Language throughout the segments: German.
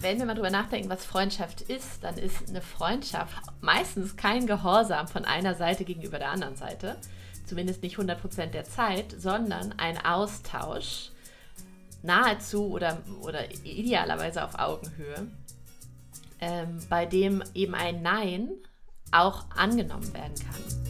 wenn wir mal drüber nachdenken, was Freundschaft ist, dann ist eine Freundschaft meistens kein Gehorsam von einer Seite gegenüber der anderen Seite, zumindest nicht 100% der Zeit, sondern ein Austausch, nahezu oder, oder idealerweise auf Augenhöhe, ähm, bei dem eben ein Nein auch angenommen werden kann.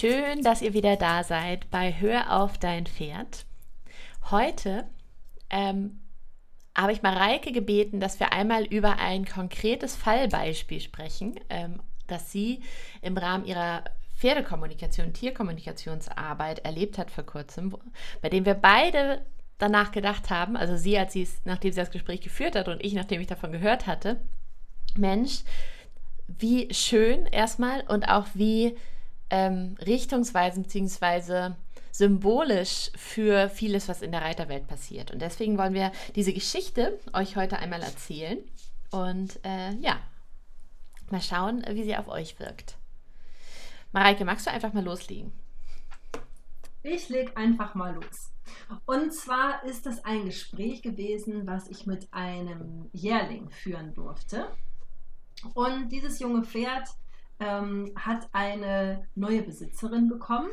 Schön, dass ihr wieder da seid bei Hör auf dein Pferd. Heute ähm, habe ich Mareike gebeten, dass wir einmal über ein konkretes Fallbeispiel sprechen, ähm, das sie im Rahmen ihrer Pferdekommunikation, Tierkommunikationsarbeit erlebt hat vor kurzem, bei dem wir beide danach gedacht haben, also sie, als sie es, nachdem sie das Gespräch geführt hat und ich, nachdem ich davon gehört hatte, Mensch, wie schön erstmal und auch wie ähm, richtungsweisend bzw. symbolisch für vieles, was in der Reiterwelt passiert. Und deswegen wollen wir diese Geschichte euch heute einmal erzählen und äh, ja, mal schauen, wie sie auf euch wirkt. Mareike, magst du einfach mal loslegen? Ich leg einfach mal los. Und zwar ist das ein Gespräch gewesen, was ich mit einem Jährling führen durfte. Und dieses junge Pferd ähm, hat eine neue Besitzerin bekommen.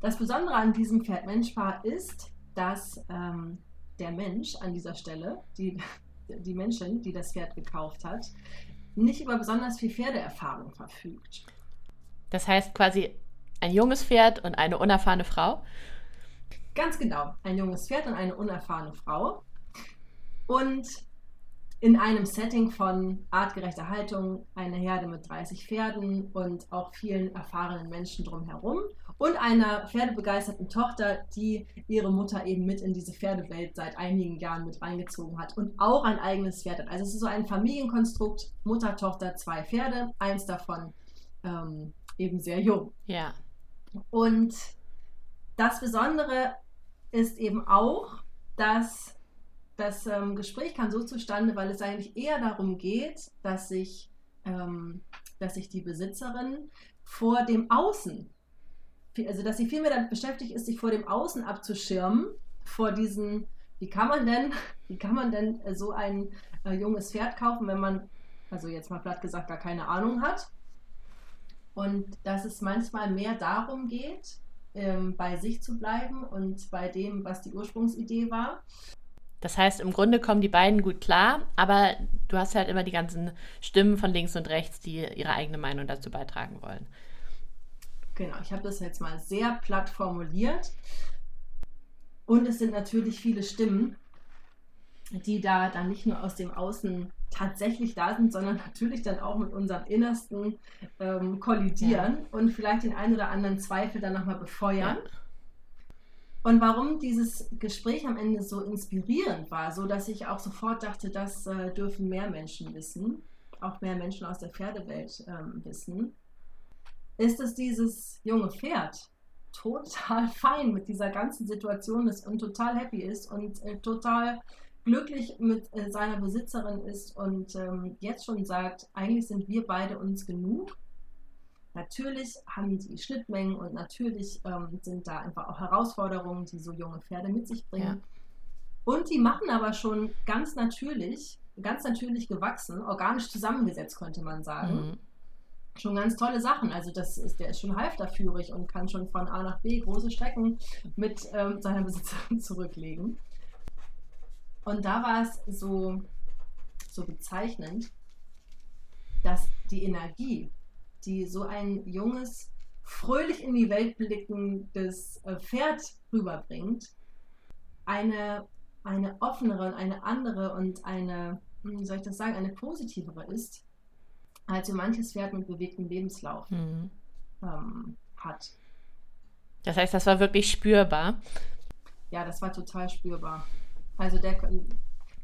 Das Besondere an diesem Pferd Menschpaar ist, dass ähm, der Mensch an dieser Stelle, die, die Menschen, die das Pferd gekauft hat, nicht über besonders viel Pferdeerfahrung verfügt. Das heißt quasi ein junges Pferd und eine unerfahrene Frau? Ganz genau, ein junges Pferd und eine unerfahrene Frau. Und in einem Setting von artgerechter Haltung, eine Herde mit 30 Pferden und auch vielen erfahrenen Menschen drumherum und einer pferdebegeisterten Tochter, die ihre Mutter eben mit in diese Pferdewelt seit einigen Jahren mit reingezogen hat und auch ein eigenes Pferd hat. Also es ist so ein Familienkonstrukt, Mutter, Tochter, zwei Pferde, eins davon ähm, eben sehr jung. Ja. Und das Besondere ist eben auch, dass das ähm, Gespräch kam so zustande, weil es eigentlich eher darum geht, dass sich, ähm, dass sich die Besitzerin vor dem Außen, also dass sie viel mehr damit beschäftigt ist, sich vor dem Außen abzuschirmen, vor diesen, wie kann man denn, wie kann man denn so ein äh, junges Pferd kaufen, wenn man, also jetzt mal platt gesagt, gar keine Ahnung hat. Und dass es manchmal mehr darum geht, ähm, bei sich zu bleiben und bei dem, was die Ursprungsidee war. Das heißt, im Grunde kommen die beiden gut klar, aber du hast halt immer die ganzen Stimmen von links und rechts, die ihre eigene Meinung dazu beitragen wollen. Genau, ich habe das jetzt mal sehr platt formuliert. Und es sind natürlich viele Stimmen, die da dann nicht nur aus dem Außen tatsächlich da sind, sondern natürlich dann auch mit unserem Innersten ähm, kollidieren ja. und vielleicht den einen oder anderen Zweifel dann nochmal befeuern. Ja. Und warum dieses Gespräch am Ende so inspirierend war, so dass ich auch sofort dachte, das äh, dürfen mehr Menschen wissen, auch mehr Menschen aus der Pferdewelt ähm, wissen, ist, dass dieses junge Pferd total fein mit dieser ganzen Situation ist und total happy ist und äh, total glücklich mit äh, seiner Besitzerin ist und ähm, jetzt schon sagt, eigentlich sind wir beide uns genug Natürlich haben die Schnittmengen und natürlich ähm, sind da einfach auch Herausforderungen, die so junge Pferde mit sich bringen. Ja. Und die machen aber schon ganz natürlich, ganz natürlich gewachsen, organisch zusammengesetzt, könnte man sagen. Mhm. Schon ganz tolle Sachen. Also das ist, der ist schon halfterführig und kann schon von A nach B große Strecken mit ähm, seiner Besitzerin zurücklegen. Und da war es so, so bezeichnend, dass die Energie, die so ein junges, fröhlich in die Welt blickendes äh, Pferd rüberbringt, eine, eine offenere und eine andere und eine, wie soll ich das sagen, eine positivere ist, als so manches Pferd mit bewegtem Lebenslauf mhm. ähm, hat. Das heißt, das war wirklich spürbar. Ja, das war total spürbar. Also der,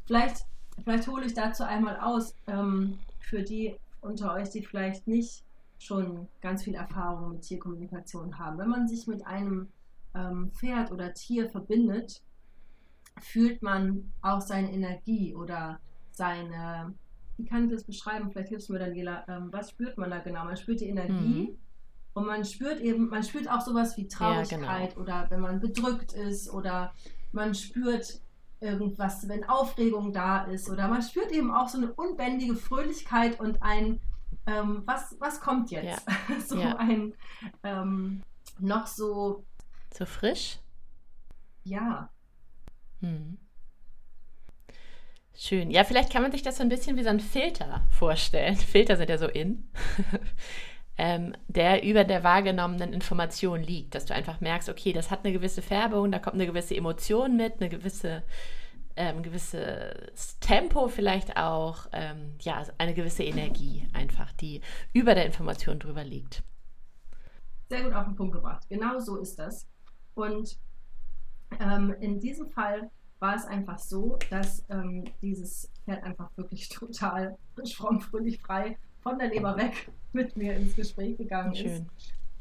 vielleicht, vielleicht hole ich dazu einmal aus, ähm, für die unter euch, die vielleicht nicht schon ganz viel Erfahrung mit Tierkommunikation haben. Wenn man sich mit einem ähm, Pferd oder Tier verbindet, fühlt man auch seine Energie oder seine, wie kann ich das beschreiben? Vielleicht hilfst du mir, Daniela, ähm, was spürt man da genau? Man spürt die Energie mhm. und man spürt eben, man spürt auch sowas wie Traurigkeit ja, genau. oder wenn man bedrückt ist oder man spürt irgendwas, wenn Aufregung da ist oder man spürt eben auch so eine unbändige Fröhlichkeit und ein, ähm, was, was kommt jetzt? Ja. so ja. ein ähm, noch so. So frisch? Ja. Hm. Schön. Ja, vielleicht kann man sich das so ein bisschen wie so ein Filter vorstellen. Filter sind ja so in. ähm, der über der wahrgenommenen Information liegt, dass du einfach merkst, okay, das hat eine gewisse Färbung, da kommt eine gewisse Emotion mit, eine gewisse ähm, gewisses Tempo vielleicht auch, ähm, ja, eine gewisse Energie einfach, die über der Information drüber liegt. Sehr gut auf den Punkt gebracht. Genau so ist das. Und ähm, in diesem Fall war es einfach so, dass ähm, dieses Pferd einfach wirklich total fromm, fröhlich, frei von der Leber weg mit mir ins Gespräch gegangen Schön. ist.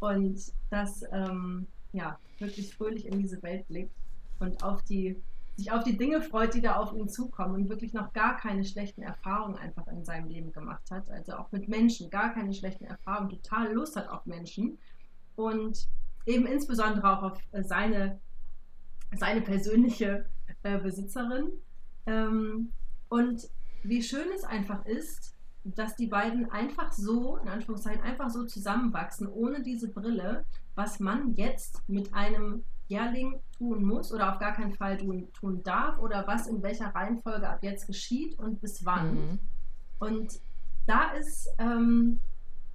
Und das ähm, ja, wirklich fröhlich in diese Welt blickt und auf die, sich auf die Dinge freut, die da auf ihn zukommen und wirklich noch gar keine schlechten Erfahrungen einfach in seinem Leben gemacht hat. Also auch mit Menschen, gar keine schlechten Erfahrungen, total Lust hat auf Menschen und eben insbesondere auch auf seine, seine persönliche äh, Besitzerin. Ähm, und wie schön es einfach ist, dass die beiden einfach so, in Anführungszeichen, einfach so zusammenwachsen, ohne diese Brille, was man jetzt mit einem Jährling tun muss oder auf gar keinen Fall tun, tun darf oder was in welcher Reihenfolge ab jetzt geschieht und bis wann. Mhm. Und da ist, ähm,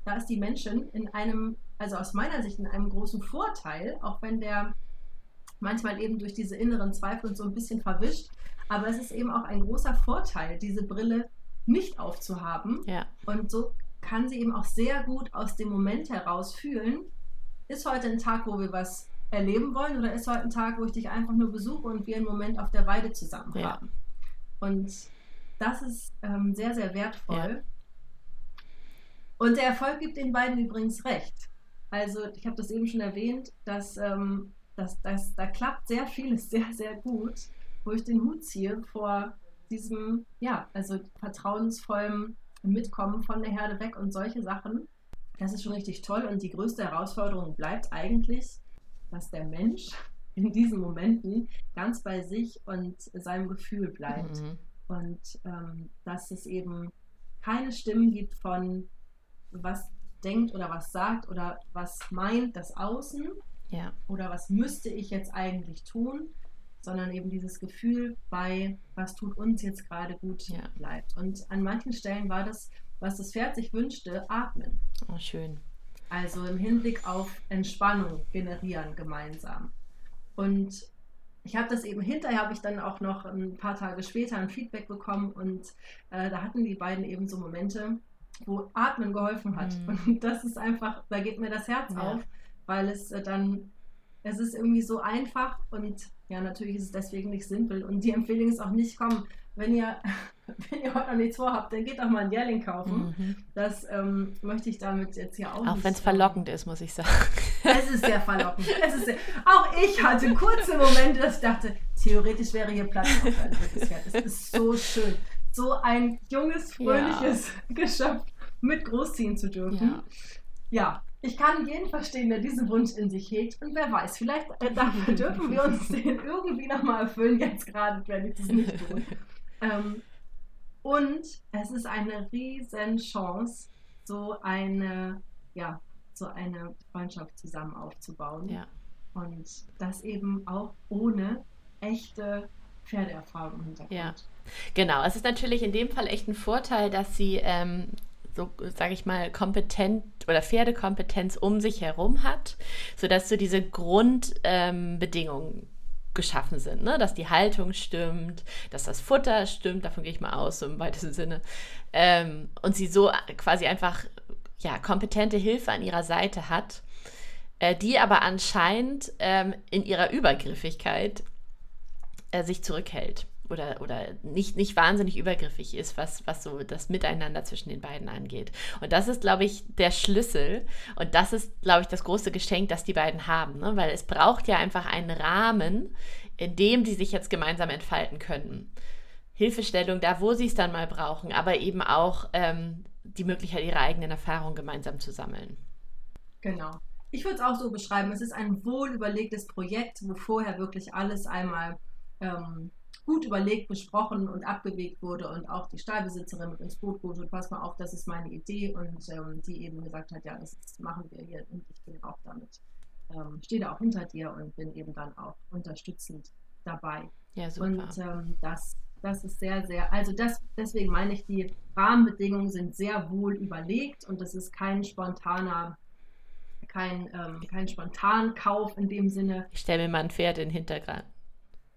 da ist die Menschen in einem, also aus meiner Sicht in einem großen Vorteil, auch wenn der manchmal eben durch diese inneren Zweifel so ein bisschen verwischt. Aber es ist eben auch ein großer Vorteil, diese Brille nicht aufzuhaben. Ja. Und so kann sie eben auch sehr gut aus dem Moment heraus fühlen, ist heute ein Tag, wo wir was erleben wollen oder ist heute ein Tag, wo ich dich einfach nur besuche und wir einen Moment auf der Weide zusammen ja. haben. Und das ist ähm, sehr, sehr wertvoll. Ja. Und der Erfolg gibt den beiden übrigens recht. Also ich habe das eben schon erwähnt, dass, ähm, dass, dass da klappt sehr vieles sehr, sehr gut, wo ich den Hut ziehe vor diesem, ja, also vertrauensvollem Mitkommen von der Herde weg und solche Sachen. Das ist schon richtig toll. Und die größte Herausforderung bleibt eigentlich, dass der Mensch in diesen Momenten ganz bei sich und seinem Gefühl bleibt. Mhm. Und ähm, dass es eben keine Stimmen gibt von was denkt oder was sagt oder was meint das Außen ja. oder was müsste ich jetzt eigentlich tun, sondern eben dieses Gefühl bei, was tut uns jetzt gerade gut, ja. bleibt. Und an manchen Stellen war das, was das Pferd sich wünschte, atmen. Oh, schön. Also im Hinblick auf Entspannung generieren gemeinsam. Und ich habe das eben hinterher, habe ich dann auch noch ein paar Tage später ein Feedback bekommen und äh, da hatten die beiden eben so Momente, wo Atmen geholfen hat. Mhm. Und das ist einfach, da geht mir das Herz ja. auf, weil es äh, dann, es ist irgendwie so einfach und ja, natürlich ist es deswegen nicht simpel. Und die Empfehlung ist auch nicht, komm, wenn ihr, wenn ihr heute noch nichts vorhabt, dann geht doch mal ein Jährling kaufen. Mhm. Das ähm, möchte ich damit jetzt hier auch Auch wenn es verlockend ist, muss ich sagen. Es ist sehr verlockend. Ist sehr, auch ich hatte kurze Momente, dass ich dachte, theoretisch wäre hier Platz für ein Pferd. Es ist so schön, so ein junges, fröhliches ja. Geschöpf mit großziehen zu dürfen. Ja. ja, ich kann jeden verstehen, der diesen Wunsch in sich hegt. Und wer weiß, vielleicht äh, dafür dürfen wir uns den irgendwie nochmal erfüllen. Jetzt gerade werde ich das nicht tun. Ähm, und es ist eine riesen Chance, so eine, ja, so eine Freundschaft zusammen aufzubauen. Ja. Und das eben auch ohne echte Pferdeerfahrung im Hintergrund. Ja. Genau, es ist natürlich in dem Fall echt ein Vorteil, dass sie ähm, so, sage ich mal, kompetent oder Pferdekompetenz um sich herum hat, sodass so diese Grundbedingungen ähm, geschaffen sind, ne? dass die Haltung stimmt, dass das Futter stimmt, davon gehe ich mal aus, so im weitesten Sinne, ähm, und sie so quasi einfach ja, kompetente Hilfe an ihrer Seite hat, äh, die aber anscheinend ähm, in ihrer Übergriffigkeit äh, sich zurückhält oder, oder nicht, nicht wahnsinnig übergriffig ist, was, was so das Miteinander zwischen den beiden angeht. Und das ist, glaube ich, der Schlüssel. Und das ist, glaube ich, das große Geschenk, das die beiden haben. Ne? Weil es braucht ja einfach einen Rahmen, in dem sie sich jetzt gemeinsam entfalten können. Hilfestellung da, wo sie es dann mal brauchen, aber eben auch ähm, die Möglichkeit, ihre eigenen Erfahrungen gemeinsam zu sammeln. Genau. Ich würde es auch so beschreiben, es ist ein wohlüberlegtes Projekt, wo vorher wirklich alles einmal ähm, gut überlegt, besprochen und abgewegt wurde und auch die Stallbesitzerin mit ins Boot und pass mal auf, das ist meine Idee und ähm, die eben gesagt hat, ja, das machen wir hier und ich bin auch damit, ähm, stehe da auch hinter dir und bin eben dann auch unterstützend dabei. Ja, super. Und ähm, das, das ist sehr, sehr, also das, deswegen meine ich, die Rahmenbedingungen sind sehr wohl überlegt und das ist kein spontaner kein, ähm, kein Spontankauf in dem Sinne. Ich stelle mir mal ein Pferd in den Hintergrund.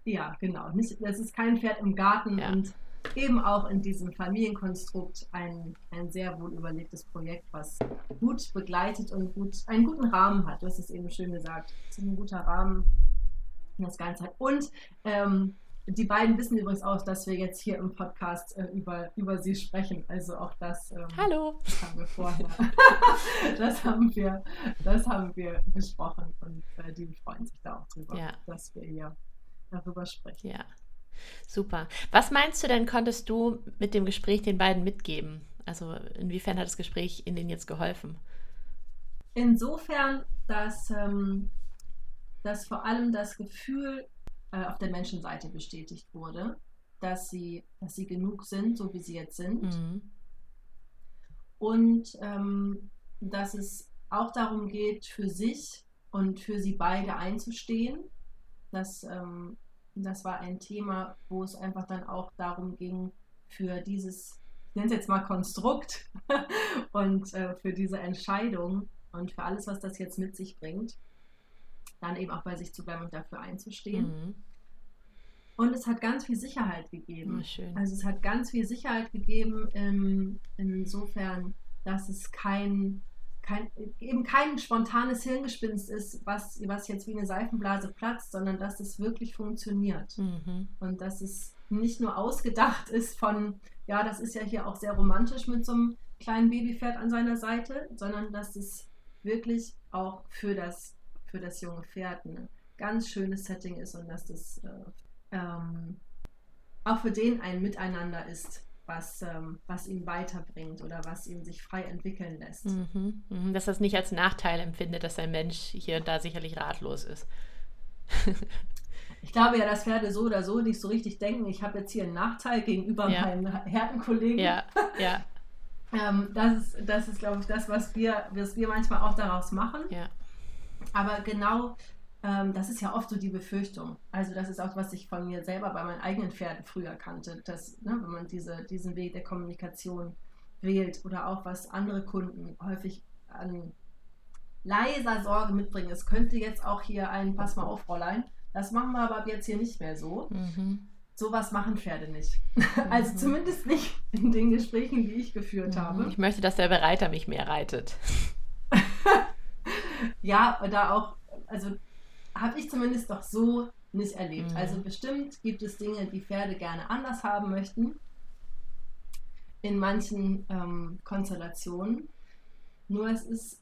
Ja, genau. Nicht, das ist kein Pferd im Garten ja. und eben auch in diesem Familienkonstrukt ein, ein sehr wohl überlegtes Projekt, was gut begleitet und gut, einen guten Rahmen hat. Du hast es eben schön gesagt. Es ist ein guter Rahmen, das Ganze hat. Und ähm, die beiden wissen übrigens auch, dass wir jetzt hier im Podcast äh, über, über sie sprechen. Also auch das, ähm, Hallo. das haben wir vorher. das, haben wir, das haben wir besprochen und äh, die freuen sich da auch drüber, ja. dass wir hier darüber sprechen. Ja, super. Was meinst du denn, konntest du mit dem Gespräch den beiden mitgeben? Also inwiefern hat das Gespräch ihnen jetzt geholfen? Insofern, dass, ähm, dass vor allem das Gefühl äh, auf der Menschenseite bestätigt wurde, dass sie, dass sie genug sind, so wie sie jetzt sind. Mhm. Und ähm, dass es auch darum geht, für sich und für sie beide einzustehen. Dass ähm, das war ein Thema, wo es einfach dann auch darum ging, für dieses, ich nenne es jetzt mal Konstrukt und äh, für diese Entscheidung und für alles, was das jetzt mit sich bringt, dann eben auch bei sich zu bleiben und dafür einzustehen. Mhm. Und es hat ganz viel Sicherheit gegeben. Oh, also es hat ganz viel Sicherheit gegeben, in, insofern, dass es kein kein, eben kein spontanes Hirngespinst ist, was, was jetzt wie eine Seifenblase platzt, sondern dass es wirklich funktioniert. Mhm. Und dass es nicht nur ausgedacht ist von, ja, das ist ja hier auch sehr romantisch mit so einem kleinen Babypferd an seiner Seite, sondern dass es wirklich auch für das, für das junge Pferd ein ganz schönes Setting ist und dass das äh, ähm, auch für den ein Miteinander ist, was, ähm, was ihn weiterbringt oder was ihn sich frei entwickeln lässt. Mhm, mhm. Dass er es nicht als Nachteil empfindet, dass ein Mensch hier und da sicherlich ratlos ist. ich glaube ja, dass Pferde so oder so nicht so richtig denken, ich habe jetzt hier einen Nachteil gegenüber ja. meinen Herdenkollegen. Ja, ja. ähm, das, ist, das ist, glaube ich, das, was wir, was wir manchmal auch daraus machen. Ja. Aber genau das ist ja oft so die Befürchtung. Also das ist auch, was ich von mir selber bei meinen eigenen Pferden früher kannte, dass ne, wenn man diese, diesen Weg der Kommunikation wählt oder auch was andere Kunden häufig an leiser Sorge mitbringen. Es könnte jetzt auch hier ein Pass mal auf, Fräulein. Das machen wir aber ab jetzt hier nicht mehr so. Mhm. Sowas machen Pferde nicht. Also mhm. zumindest nicht in den Gesprächen, die ich geführt mhm. habe. Ich möchte, dass der Bereiter mich mehr reitet. ja, da auch, also habe ich zumindest doch so nicht erlebt. Mhm. Also bestimmt gibt es Dinge, die Pferde gerne anders haben möchten. In manchen ähm, Konstellationen. Nur es ist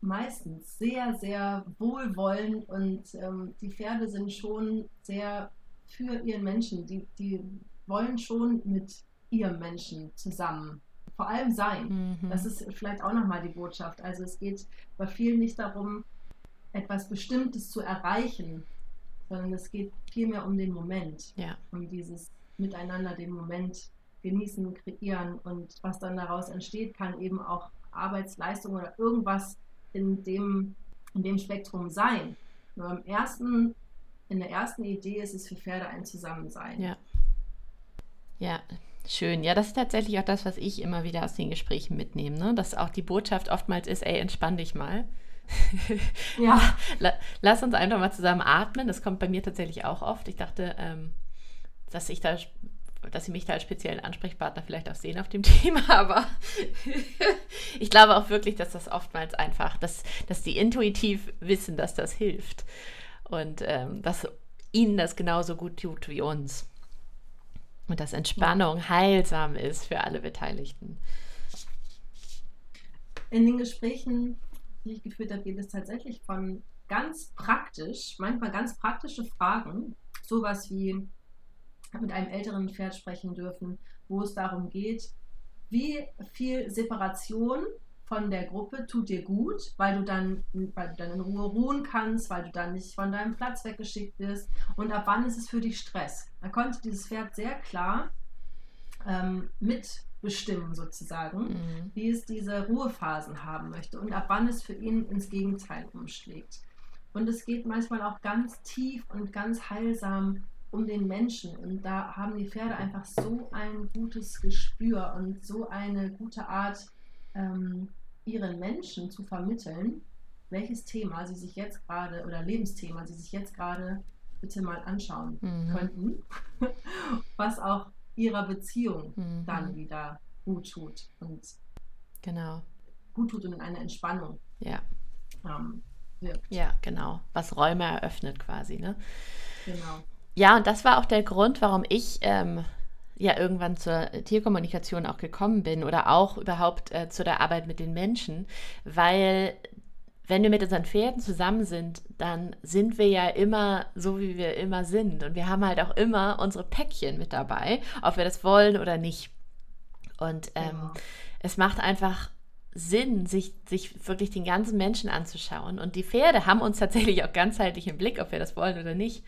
meistens sehr, sehr wohlwollend und ähm, die Pferde sind schon sehr für ihren Menschen. Die, die wollen schon mit ihrem Menschen zusammen vor allem sein. Mhm. Das ist vielleicht auch nochmal die Botschaft. Also es geht bei vielen nicht darum, etwas Bestimmtes zu erreichen, sondern es geht vielmehr um den Moment, ja. um dieses Miteinander den Moment genießen, kreieren und was dann daraus entsteht, kann eben auch Arbeitsleistung oder irgendwas in dem, in dem Spektrum sein. Nur im ersten, in der ersten Idee ist es für Pferde ein Zusammensein. Ja. Ja, schön. Ja, das ist tatsächlich auch das, was ich immer wieder aus den Gesprächen mitnehme, ne? dass auch die Botschaft oftmals ist, ey, entspann dich mal. Ja. Lass uns einfach mal zusammen atmen. Das kommt bei mir tatsächlich auch oft. Ich dachte, ähm, dass ich da dass sie mich da als speziellen Ansprechpartner vielleicht auch sehen auf dem Thema, aber ich glaube auch wirklich, dass das oftmals einfach, dass, dass die intuitiv wissen, dass das hilft und ähm, dass ihnen das genauso gut tut wie uns. Und dass Entspannung ja. heilsam ist für alle Beteiligten. In den Gesprächen, die ich geführt habe, geht es tatsächlich von ganz praktisch, manchmal ganz praktische Fragen, sowas wie mit einem älteren Pferd sprechen dürfen, wo es darum geht, wie viel Separation von der Gruppe tut dir gut, weil du dann, weil du dann in Ruhe ruhen kannst, weil du dann nicht von deinem Platz weggeschickt wirst und ab wann ist es für dich Stress. Da konnte dieses Pferd sehr klar ähm, mitbestimmen sozusagen, mhm. wie es diese Ruhephasen haben möchte und ab wann es für ihn ins Gegenteil umschlägt. Und es geht manchmal auch ganz tief und ganz heilsam um den Menschen. Und da haben die Pferde einfach so ein gutes Gespür und so eine gute Art, ähm, ihren Menschen zu vermitteln, welches Thema sie sich jetzt gerade oder Lebensthema sie sich jetzt gerade bitte mal anschauen mhm. könnten, was auch ihrer Beziehung mhm. dann wieder gut tut und genau gut tut und in eine Entspannung ja. Ähm, wirkt. Ja, genau. Was Räume eröffnet quasi, ne? Genau. Ja, und das war auch der Grund, warum ich ähm, ja irgendwann zur Tierkommunikation auch gekommen bin oder auch überhaupt äh, zu der Arbeit mit den Menschen, weil wenn wir mit unseren Pferden zusammen sind, dann sind wir ja immer so, wie wir immer sind. Und wir haben halt auch immer unsere Päckchen mit dabei, ob wir das wollen oder nicht. Und ähm, genau. es macht einfach Sinn, sich, sich wirklich den ganzen Menschen anzuschauen. Und die Pferde haben uns tatsächlich auch ganzheitlich im Blick, ob wir das wollen oder nicht,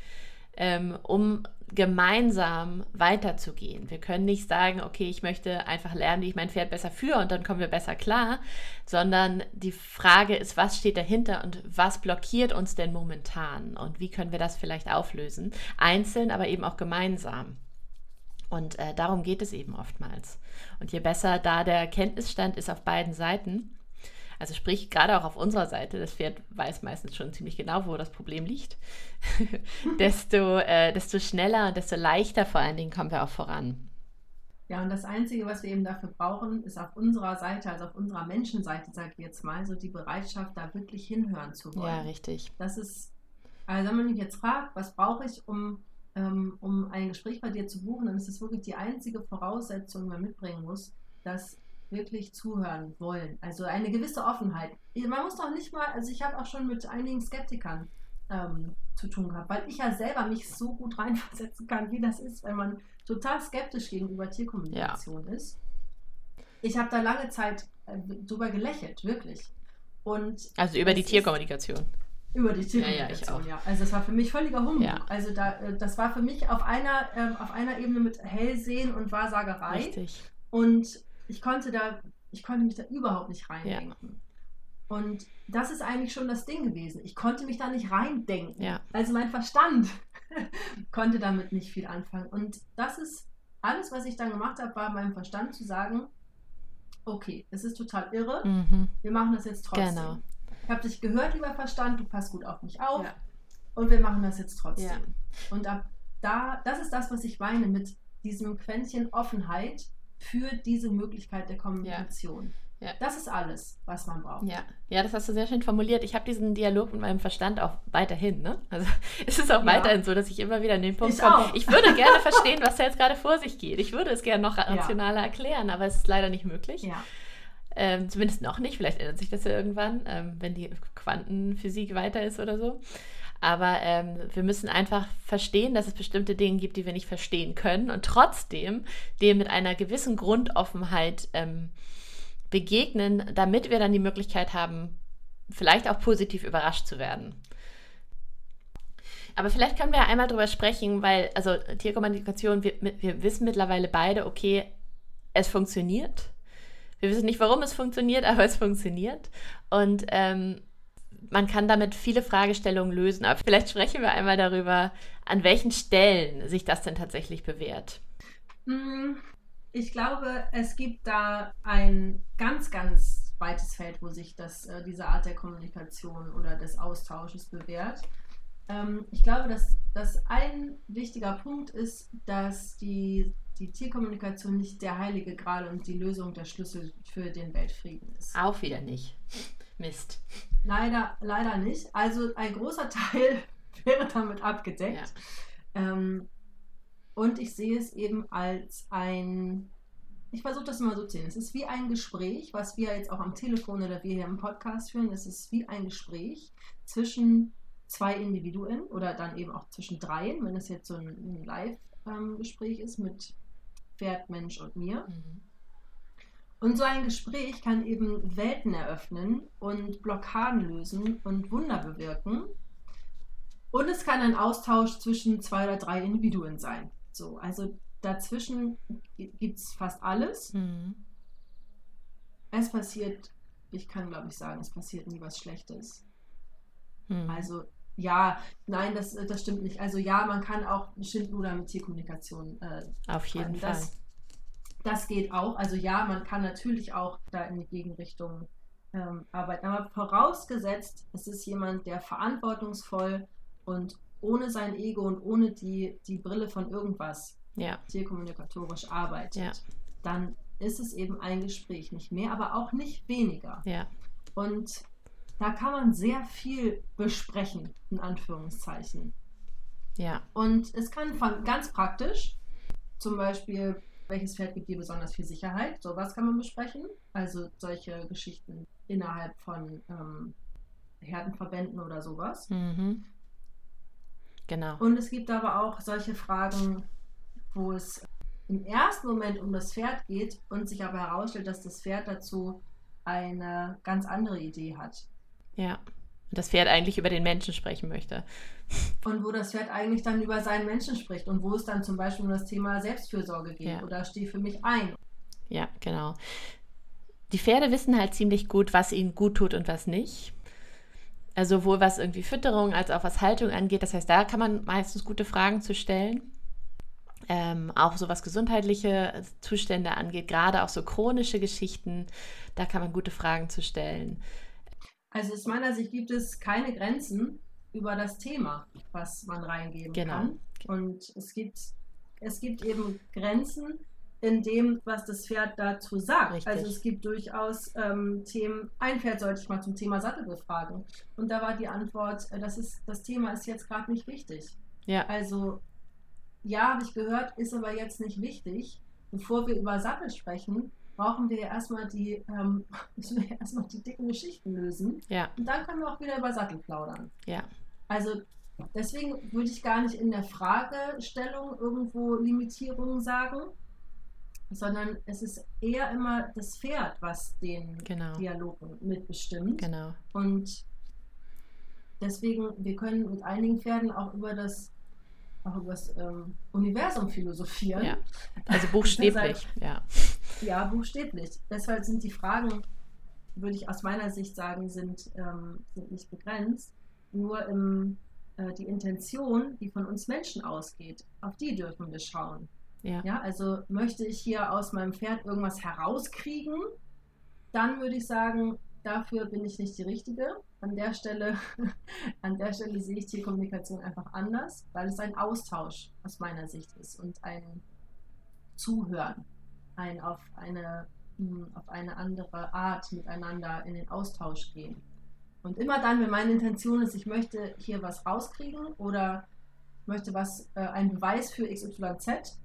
ähm, um gemeinsam weiterzugehen. Wir können nicht sagen, okay, ich möchte einfach lernen, wie ich mein Pferd besser führe und dann kommen wir besser klar, sondern die Frage ist, was steht dahinter und was blockiert uns denn momentan und wie können wir das vielleicht auflösen, einzeln, aber eben auch gemeinsam. Und äh, darum geht es eben oftmals. Und je besser da der Kenntnisstand ist auf beiden Seiten, also sprich, gerade auch auf unserer Seite, das Pferd weiß meistens schon ziemlich genau, wo das Problem liegt, desto, äh, desto schneller und desto leichter vor allen Dingen kommen wir auch voran. Ja, und das Einzige, was wir eben dafür brauchen, ist auf unserer Seite, also auf unserer Menschenseite, sage ich jetzt mal, so die Bereitschaft, da wirklich hinhören zu wollen. Ja, richtig. Das ist, also wenn man mich jetzt fragt, was brauche ich, um, ähm, um ein Gespräch bei dir zu buchen, dann ist es wirklich die einzige Voraussetzung, die man mitbringen muss, dass wirklich zuhören wollen. Also eine gewisse Offenheit. Man muss doch nicht mal, also ich habe auch schon mit einigen Skeptikern ähm, zu tun gehabt, weil ich ja selber mich so gut reinversetzen kann, wie das ist, wenn man total skeptisch gegenüber Tierkommunikation ja. ist. Ich habe da lange Zeit äh, drüber gelächelt, wirklich. Und also über die Tierkommunikation. Über die Tierkommunikation, ja, ja, Also das war für mich völliger Humbug. Ja. Also da, äh, das war für mich auf einer, ähm, auf einer Ebene mit Hellsehen und Wahrsagerei. Richtig. Und ich konnte da, ich konnte mich da überhaupt nicht reindenken. Ja. Und das ist eigentlich schon das Ding gewesen. Ich konnte mich da nicht reindenken. Ja. Also mein Verstand konnte damit nicht viel anfangen. Und das ist alles, was ich dann gemacht habe, war meinem Verstand zu sagen, okay, es ist total irre, mhm. wir machen das jetzt trotzdem. Genau. Ich habe dich gehört, lieber Verstand, du passt gut auf mich auf ja. und wir machen das jetzt trotzdem. Ja. Und ab da, das ist das, was ich meine mit diesem Quäntchen Offenheit, für diese Möglichkeit der Kommunikation. Ja. Das ist alles, was man braucht. Ja, ja das hast du sehr schön formuliert. Ich habe diesen Dialog mit meinem Verstand auch weiterhin. Ne? Also es ist auch ja. weiterhin so, dass ich immer wieder an den Punkt komme. Ich würde gerne verstehen, was da jetzt gerade vor sich geht. Ich würde es gerne noch rationaler ja. erklären, aber es ist leider nicht möglich. Ja. Ähm, zumindest noch nicht. Vielleicht ändert sich das ja irgendwann, ähm, wenn die Quantenphysik weiter ist oder so. Aber ähm, wir müssen einfach verstehen, dass es bestimmte Dinge gibt, die wir nicht verstehen können und trotzdem dem mit einer gewissen Grundoffenheit ähm, begegnen, damit wir dann die Möglichkeit haben, vielleicht auch positiv überrascht zu werden. Aber vielleicht können wir einmal darüber sprechen, weil, also Tierkommunikation, wir, wir wissen mittlerweile beide, okay, es funktioniert. Wir wissen nicht, warum es funktioniert, aber es funktioniert. Und ähm, man kann damit viele Fragestellungen lösen. Aber vielleicht sprechen wir einmal darüber, an welchen Stellen sich das denn tatsächlich bewährt. Hm, ich glaube, es gibt da ein ganz, ganz weites Feld, wo sich das, äh, diese Art der Kommunikation oder des Austausches bewährt. ähm, ich glaube, dass, dass ein wichtiger Punkt ist, dass die, die Tierkommunikation nicht der heilige Gral und die Lösung der Schlüssel für den Weltfrieden ist. Auch wieder nicht. Mist. Leider, leider nicht. Also ein großer Teil wäre damit abgedeckt. Ja. Ähm, und ich sehe es eben als ein, ich versuche das immer so zu sehen, es ist wie ein Gespräch, was wir jetzt auch am Telefon oder wir hier im Podcast führen, es ist wie ein Gespräch zwischen zwei Individuen oder dann eben auch zwischen dreien, wenn es jetzt so ein, ein Live-Gespräch ähm, ist mit Pferd, Mensch und mir. Mhm. Und so ein Gespräch kann eben Welten eröffnen und Blockaden lösen und Wunder bewirken. Und es kann ein Austausch zwischen zwei oder drei Individuen sein. So, also dazwischen gibt es fast alles. Mhm. Es passiert, ich kann glaube ich sagen, es passiert nie was Schlechtes. Mhm. Also ja, nein, das, das stimmt nicht. Also ja, man kann auch Schindluder mit Tierkommunikation. Äh, Auf jeden Fall. Das, das geht auch. Also ja, man kann natürlich auch da in die Gegenrichtung ähm, arbeiten. Aber vorausgesetzt, es ist jemand, der verantwortungsvoll und ohne sein Ego und ohne die, die Brille von irgendwas ja. tierkommunikatorisch arbeitet, ja. dann ist es eben ein Gespräch, nicht mehr, aber auch nicht weniger. Ja. Und da kann man sehr viel besprechen, in Anführungszeichen. Ja. Und es kann von ganz praktisch, zum Beispiel, welches Pferd gibt dir besonders viel Sicherheit, sowas kann man besprechen. Also solche Geschichten innerhalb von ähm, Herdenverbänden oder sowas. Mhm. Genau. Und es gibt aber auch solche Fragen, wo es im ersten Moment um das Pferd geht und sich aber herausstellt, dass das Pferd dazu eine ganz andere Idee hat. Ja. Und das Pferd eigentlich über den Menschen sprechen möchte. Und wo das Pferd eigentlich dann über seinen Menschen spricht und wo es dann zum Beispiel um das Thema Selbstfürsorge geht ja. oder steh für mich ein. Ja, genau. Die Pferde wissen halt ziemlich gut, was ihnen gut tut und was nicht. Also sowohl was irgendwie Fütterung als auch was Haltung angeht. Das heißt, da kann man meistens gute Fragen zu stellen. Ähm, auch so was gesundheitliche Zustände angeht, gerade auch so chronische Geschichten, da kann man gute Fragen zu stellen. Also aus meiner Sicht gibt es keine Grenzen über das Thema, was man reingeben genau. kann. Und es gibt, es gibt eben Grenzen, in dem, was das Pferd dazu sagt. Richtig. Also es gibt durchaus ähm, Themen, ein Pferd sollte ich mal zum Thema Sattel befragen. Und da war die Antwort, äh, das, ist, das Thema ist jetzt gerade nicht wichtig. Ja. Also ja, habe ich gehört, ist aber jetzt nicht wichtig. Bevor wir über Sattel sprechen, brauchen wir ja erstmal die, ähm, müssen wir erstmal die dicken Geschichten lösen. Ja. Und dann können wir auch wieder über Sattel plaudern. Ja. Also deswegen würde ich gar nicht in der Fragestellung irgendwo Limitierungen sagen, sondern es ist eher immer das Pferd, was den genau. Dialog mitbestimmt. Genau. Und deswegen, wir können mit einigen Pferden auch über das auch über das ähm, Universum philosophieren. Ja. Also buchstäblich, Deshalb, ja. Ja, buchstäblich. Deshalb sind die Fragen, würde ich aus meiner Sicht sagen, sind, ähm, sind nicht begrenzt. Nur im, äh, die Intention, die von uns Menschen ausgeht, auf die dürfen wir schauen. Ja. ja, also möchte ich hier aus meinem Pferd irgendwas herauskriegen, dann würde ich sagen, dafür bin ich nicht die Richtige. An der Stelle, an der Stelle sehe ich Tierkommunikation einfach anders, weil es ein Austausch aus meiner Sicht ist und ein Zuhören, ein auf eine, hm, auf eine andere Art miteinander in den Austausch gehen. Und immer dann, wenn meine Intention ist, ich möchte hier was rauskriegen oder möchte was, äh, einen Beweis für XYZ,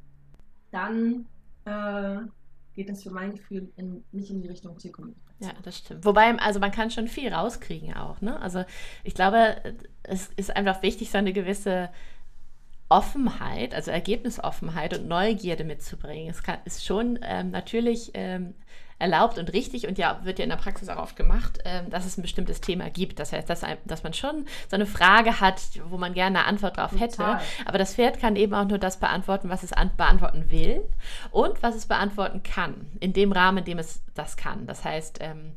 dann äh, geht das für mein Gefühl in, nicht in die Richtung Tierkommunikation. Ja, das stimmt. Wobei, also man kann schon viel rauskriegen auch, ne? Also ich glaube, es ist einfach wichtig, so eine gewisse Offenheit, also Ergebnisoffenheit und Neugierde mitzubringen. Es kann, ist schon ähm, natürlich ähm, erlaubt und richtig und ja, wird ja in der Praxis auch oft gemacht, ähm, dass es ein bestimmtes Thema gibt. Das heißt, dass, dass man schon so eine Frage hat, wo man gerne eine Antwort drauf hätte. Total. Aber das Pferd kann eben auch nur das beantworten, was es beantworten will und was es beantworten kann, in dem Rahmen, in dem es das kann. Das heißt, ähm,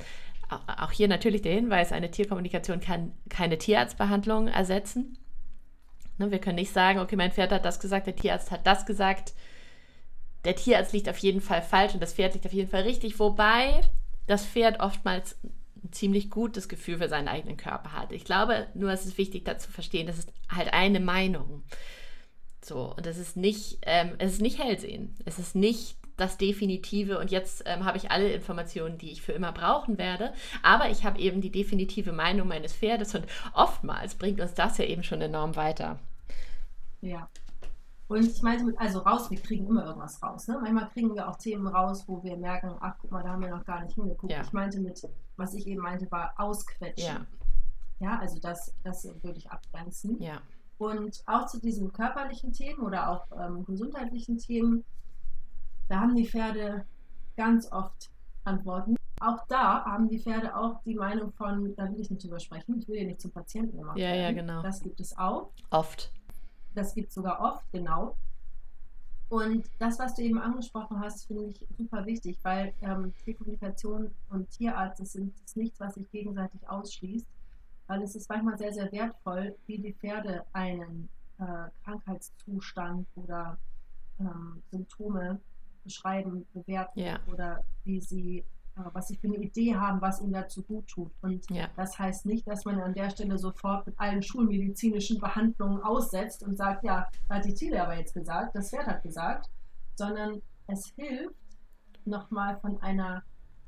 auch hier natürlich der Hinweis, eine Tierkommunikation kann keine Tierarztbehandlung ersetzen. Ne, wir können nicht sagen, okay, mein Pferd hat das gesagt, der Tierarzt hat das gesagt der Tierarzt liegt auf jeden Fall falsch und das Pferd liegt auf jeden Fall richtig, wobei das Pferd oftmals ein ziemlich gutes Gefühl für seinen eigenen Körper hat. Ich glaube, nur es ist wichtig dazu verstehen, das ist halt eine Meinung. So, und es ist nicht, ähm, es ist nicht Hellsehen. Es ist nicht das Definitive und jetzt ähm, habe ich alle Informationen, die ich für immer brauchen werde. Aber ich habe eben die definitive Meinung meines Pferdes und oftmals bringt uns das ja eben schon enorm weiter. Ja. Und ich meinte mit, also raus, wir kriegen immer irgendwas raus. Ne? Manchmal kriegen wir auch Themen raus, wo wir merken, ach guck mal, da haben wir noch gar nicht hingeguckt. Ja. Ich meinte mit, was ich eben meinte, war ausquetschen. Ja, ja also das, das würde ich abgrenzen. Ja. Und auch zu diesen körperlichen Themen oder auch ähm, gesundheitlichen Themen, da haben die Pferde ganz oft Antworten. Auch da haben die Pferde auch die Meinung von, da will ich nicht drüber sprechen, ich will ja nicht zum Patienten gemacht Ja, ja, genau. Das gibt es auch. Oft. Das gibt es sogar oft, genau. Und das, was du eben angesprochen hast, finde ich super wichtig, weil ähm, Tierkommunikation und Tierarzt das sind das nichts, was sich gegenseitig ausschließt, weil es ist manchmal sehr, sehr wertvoll, wie die Pferde einen äh, Krankheitszustand oder ähm, Symptome beschreiben, bewerten ja. oder wie sie was sie für eine Idee haben, was ihnen dazu gut tut. Und ja. das heißt nicht, dass man an der Stelle sofort mit allen schulmedizinischen Behandlungen aussetzt und sagt, ja, hat die Ziele aber jetzt gesagt, das Pferd hat gesagt, sondern es hilft, nochmal von einer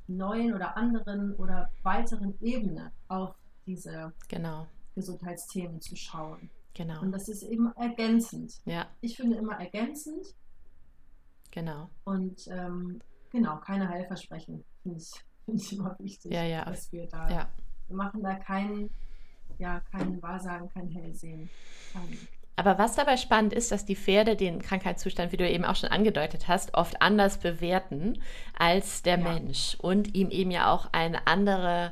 neuen oder anderen oder weiteren Ebene auf diese genau. Gesundheitsthemen zu schauen. Genau. Und das ist eben ergänzend. Ja. Ich finde immer ergänzend. Genau. Und ähm, genau, keine Heilversprechen finde ich, find ich immer wichtig, ja, ja. dass wir da, ja. wir machen da keinen, ja, kein Wahrsagen, kein Hellsehen. Kein, aber was dabei spannend ist, dass die Pferde den Krankheitszustand, wie du eben auch schon angedeutet hast, oft anders bewerten als der ja. Mensch und ihm eben ja auch eine andere,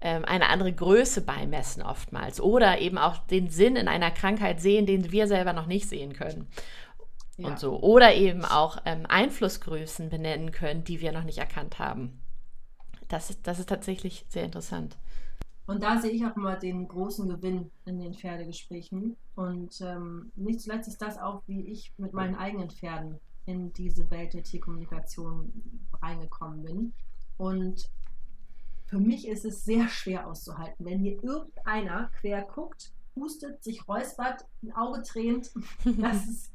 ähm, eine andere Größe beimessen oftmals oder eben auch den Sinn in einer Krankheit sehen, den wir selber noch nicht sehen können. Ja. Und so. Oder eben auch ähm, Einflussgrößen benennen können, die wir noch nicht erkannt haben. Das ist, das ist tatsächlich sehr interessant. Und da sehe ich auch immer den großen Gewinn in den Pferdegesprächen. Und ähm, nicht zuletzt ist das auch, wie ich mit meinen eigenen Pferden in diese Welt der Tierkommunikation reingekommen bin. Und für mich ist es sehr schwer auszuhalten, wenn hier irgendeiner quer guckt, hustet, sich räuspert, ein Auge tränt. Das ist,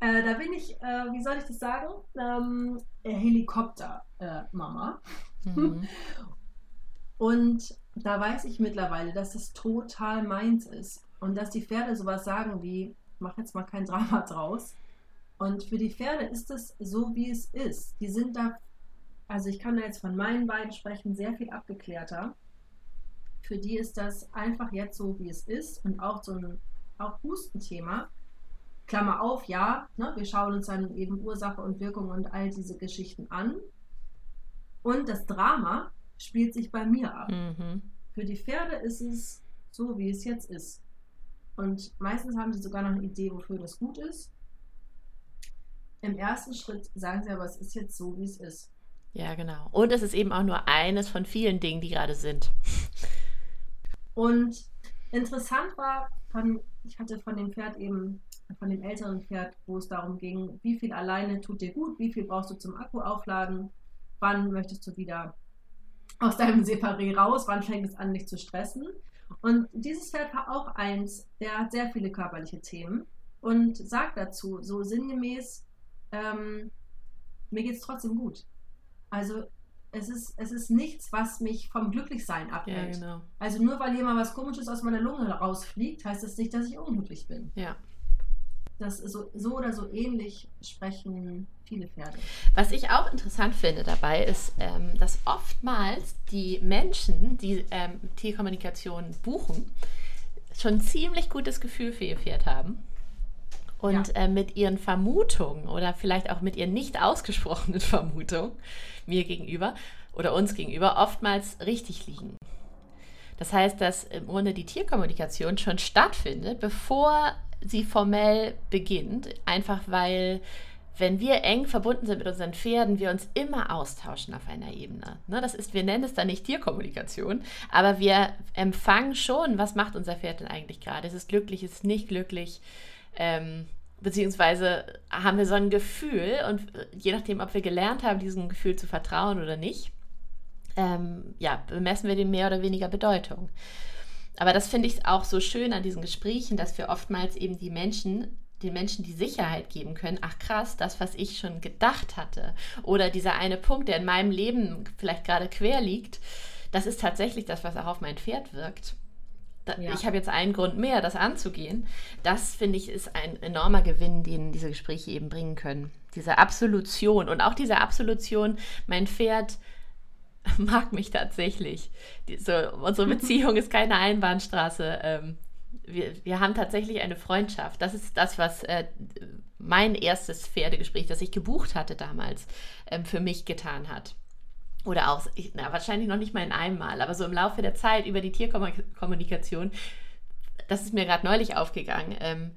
äh, da bin ich, äh, wie soll ich das sagen? Ähm, Helikopter-Mama. Äh, mhm. Und da weiß ich mittlerweile, dass es total meins ist. Und dass die Pferde sowas sagen wie, mach jetzt mal kein Drama draus. Und für die Pferde ist es so, wie es ist. Die sind da, also ich kann da jetzt von meinen beiden sprechen, sehr viel abgeklärter. Für die ist das einfach jetzt so, wie es ist. Und auch so ein auch Hustenthema. Klammer auf, ja, ne, wir schauen uns dann eben Ursache und Wirkung und all diese Geschichten an. Und das Drama spielt sich bei mir ab. Mhm. Für die Pferde ist es so, wie es jetzt ist. Und meistens haben sie sogar noch eine Idee, wofür das gut ist. Im ersten Schritt sagen sie aber, es ist jetzt so, wie es ist. Ja, genau. Und es ist eben auch nur eines von vielen Dingen, die gerade sind. Und interessant war, von, ich hatte von dem Pferd eben, von dem älteren Pferd, wo es darum ging, wie viel alleine tut dir gut, wie viel brauchst du zum Akku aufladen, wann möchtest du wieder aus deinem Separé raus, wann fängt es an, dich zu stressen. Und dieses Pferd war auch eins, der hat sehr viele körperliche Themen und sagt dazu, so sinngemäß, ähm, mir geht es trotzdem gut. Also es ist, es ist nichts, was mich vom Glücklichsein abhält. Ja, genau. Also nur weil hier mal was Komisches aus meiner Lunge rausfliegt, heißt das nicht, dass ich unglücklich bin. Ja. Das so, so oder so ähnlich sprechen viele Pferde. Was ich auch interessant finde dabei ist, ähm, dass oftmals die Menschen, die ähm, Tierkommunikation buchen, schon ein ziemlich gutes Gefühl für ihr Pferd haben und ja. äh, mit ihren Vermutungen oder vielleicht auch mit ihren nicht ausgesprochenen Vermutungen mir gegenüber oder uns gegenüber oftmals richtig liegen. Das heißt, dass im Grunde die Tierkommunikation schon stattfindet, bevor sie formell beginnt, einfach weil wenn wir eng verbunden sind mit unseren Pferden, wir uns immer austauschen auf einer Ebene. Ne, das ist, wir nennen es dann nicht Tierkommunikation, aber wir empfangen schon, was macht unser Pferd denn eigentlich gerade? Ist es glücklich, ist es nicht glücklich? Ähm, beziehungsweise haben wir so ein Gefühl und je nachdem, ob wir gelernt haben, diesem Gefühl zu vertrauen oder nicht, ähm, ja, bemessen wir dem mehr oder weniger Bedeutung. Aber das finde ich auch so schön an diesen Gesprächen, dass wir oftmals eben die Menschen den Menschen die Sicherheit geben können, ach krass, das, was ich schon gedacht hatte, oder dieser eine Punkt, der in meinem Leben vielleicht gerade quer liegt, das ist tatsächlich das, was auch auf mein Pferd wirkt. Da, ja. Ich habe jetzt einen Grund mehr, das anzugehen. Das, finde ich, ist ein enormer Gewinn, den diese Gespräche eben bringen können. Diese Absolution und auch diese Absolution, mein Pferd mag mich tatsächlich. Die, so, unsere Beziehung ist keine Einbahnstraße. Ähm, wir, wir haben tatsächlich eine Freundschaft. Das ist das, was äh, mein erstes Pferdegespräch, das ich gebucht hatte damals, ähm, für mich getan hat. Oder auch, ich, na, wahrscheinlich noch nicht mal in einem Mal, aber so im Laufe der Zeit über die Tierkommunikation, das ist mir gerade neulich aufgegangen. Ähm,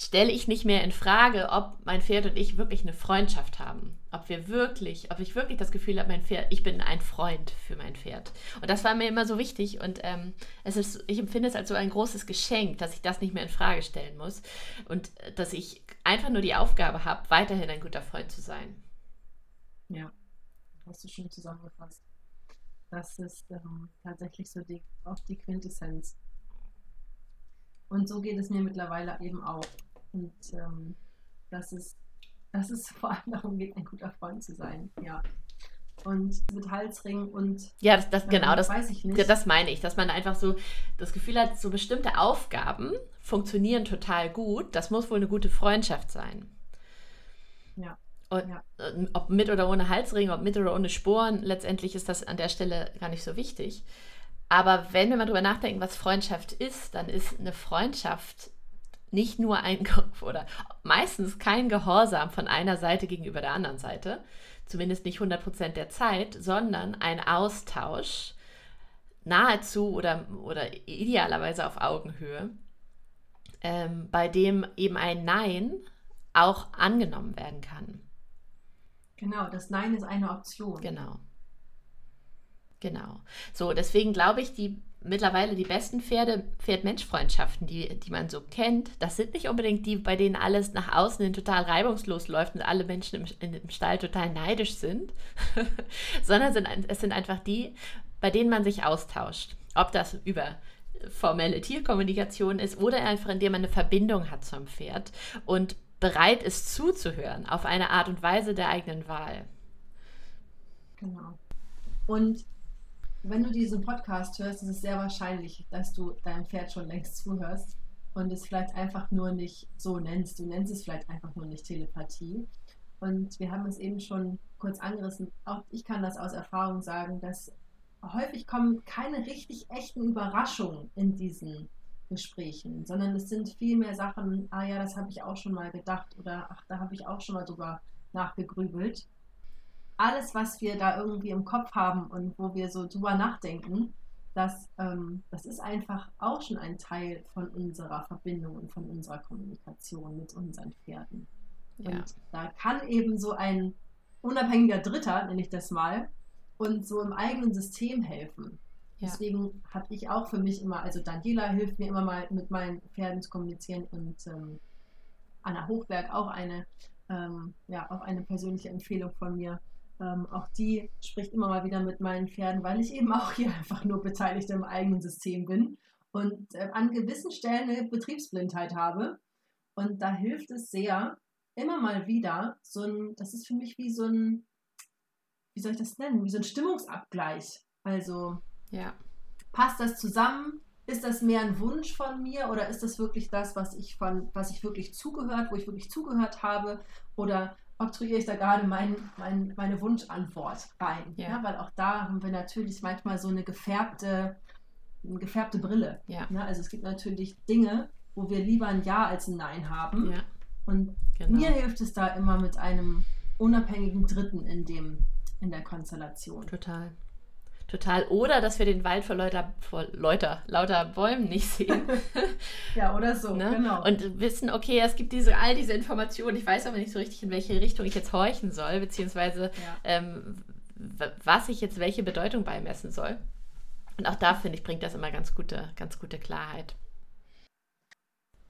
stelle ich nicht mehr in Frage, ob mein Pferd und ich wirklich eine Freundschaft haben. Ob wir wirklich, ob ich wirklich das Gefühl habe, mein Pferd, ich bin ein Freund für mein Pferd. Und das war mir immer so wichtig und ähm, es ist, ich empfinde es als so ein großes Geschenk, dass ich das nicht mehr in Frage stellen muss und äh, dass ich einfach nur die Aufgabe habe, weiterhin ein guter Freund zu sein. Ja, hast du schön zusammengefasst. Das ist ähm, tatsächlich so die, auch die Quintessenz. Und so geht es mir mittlerweile eben auch. Und ähm, dass, es, dass es vor allem darum geht, ein guter Freund zu sein. Ja. Und mit Halsring und. Ja, das, das genau, das weiß ich nicht. Das meine ich, dass man einfach so das Gefühl hat, so bestimmte Aufgaben funktionieren total gut. Das muss wohl eine gute Freundschaft sein. Ja. Und, ja. Äh, ob mit oder ohne Halsring, ob mit oder ohne Sporen, letztendlich ist das an der Stelle gar nicht so wichtig. Aber wenn wir mal drüber nachdenken, was Freundschaft ist, dann ist eine Freundschaft nicht nur ein oder meistens kein Gehorsam von einer Seite gegenüber der anderen Seite, zumindest nicht 100% der Zeit, sondern ein Austausch nahezu oder, oder idealerweise auf Augenhöhe, ähm, bei dem eben ein Nein auch angenommen werden kann. Genau, das Nein ist eine Option. Genau. Genau. So, deswegen glaube ich, die mittlerweile die besten Pferde, Pferd-Mensch-Freundschaften, die, die man so kennt, das sind nicht unbedingt die, bei denen alles nach außen hin total reibungslos läuft und alle Menschen im, im Stall total neidisch sind, sondern sind, es sind einfach die, bei denen man sich austauscht. Ob das über formelle Tierkommunikation ist oder einfach indem man eine Verbindung hat zum Pferd und bereit ist zuzuhören auf eine Art und Weise der eigenen Wahl. Genau. Und wenn du diesen Podcast hörst, ist es sehr wahrscheinlich, dass du deinem Pferd schon längst zuhörst und es vielleicht einfach nur nicht so nennst. Du nennst es vielleicht einfach nur nicht Telepathie. Und wir haben es eben schon kurz angerissen. Auch ich kann das aus Erfahrung sagen, dass häufig kommen keine richtig echten Überraschungen in diesen Gesprächen, sondern es sind viel mehr Sachen, ah ja, das habe ich auch schon mal gedacht oder ach, da habe ich auch schon mal drüber nachgegrübelt alles, was wir da irgendwie im Kopf haben und wo wir so drüber nachdenken, das, ähm, das ist einfach auch schon ein Teil von unserer Verbindung und von unserer Kommunikation mit unseren Pferden. Ja. Und da kann eben so ein unabhängiger Dritter, nenne ich das mal, und so im eigenen System helfen. Ja. Deswegen habe ich auch für mich immer, also Daniela hilft mir immer mal mit meinen Pferden zu kommunizieren und ähm, Anna Hochberg auch eine, ähm, ja, auch eine persönliche Empfehlung von mir. Ähm, auch die spricht immer mal wieder mit meinen Pferden, weil ich eben auch hier einfach nur Beteiligte im eigenen System bin und äh, an gewissen Stellen eine Betriebsblindheit habe. Und da hilft es sehr, immer mal wieder so ein, das ist für mich wie so ein, wie soll ich das nennen, wie so ein Stimmungsabgleich. Also, ja. passt das zusammen? Ist das mehr ein Wunsch von mir oder ist das wirklich das, was ich von, was ich wirklich zugehört, wo ich wirklich zugehört habe? Oder oktroyiere ich da gerade mein, mein, meine Wunschantwort rein. Ja. ja. Weil auch da haben wir natürlich manchmal so eine gefärbte, eine gefärbte Brille. Ja. ja. Also es gibt natürlich Dinge, wo wir lieber ein Ja als ein Nein haben. Ja. Und genau. mir hilft es da immer mit einem unabhängigen Dritten in dem, in der Konstellation. Total total. Oder dass wir den Wald vor lauter, vor lauter, lauter Bäumen nicht sehen. ja, oder so, ne? genau. Und wissen, okay, es gibt diese, all diese Informationen. Ich weiß aber nicht so richtig, in welche Richtung ich jetzt horchen soll, beziehungsweise ja. ähm, was ich jetzt welche Bedeutung beimessen soll. Und auch da, finde ich, bringt das immer ganz gute, ganz gute Klarheit.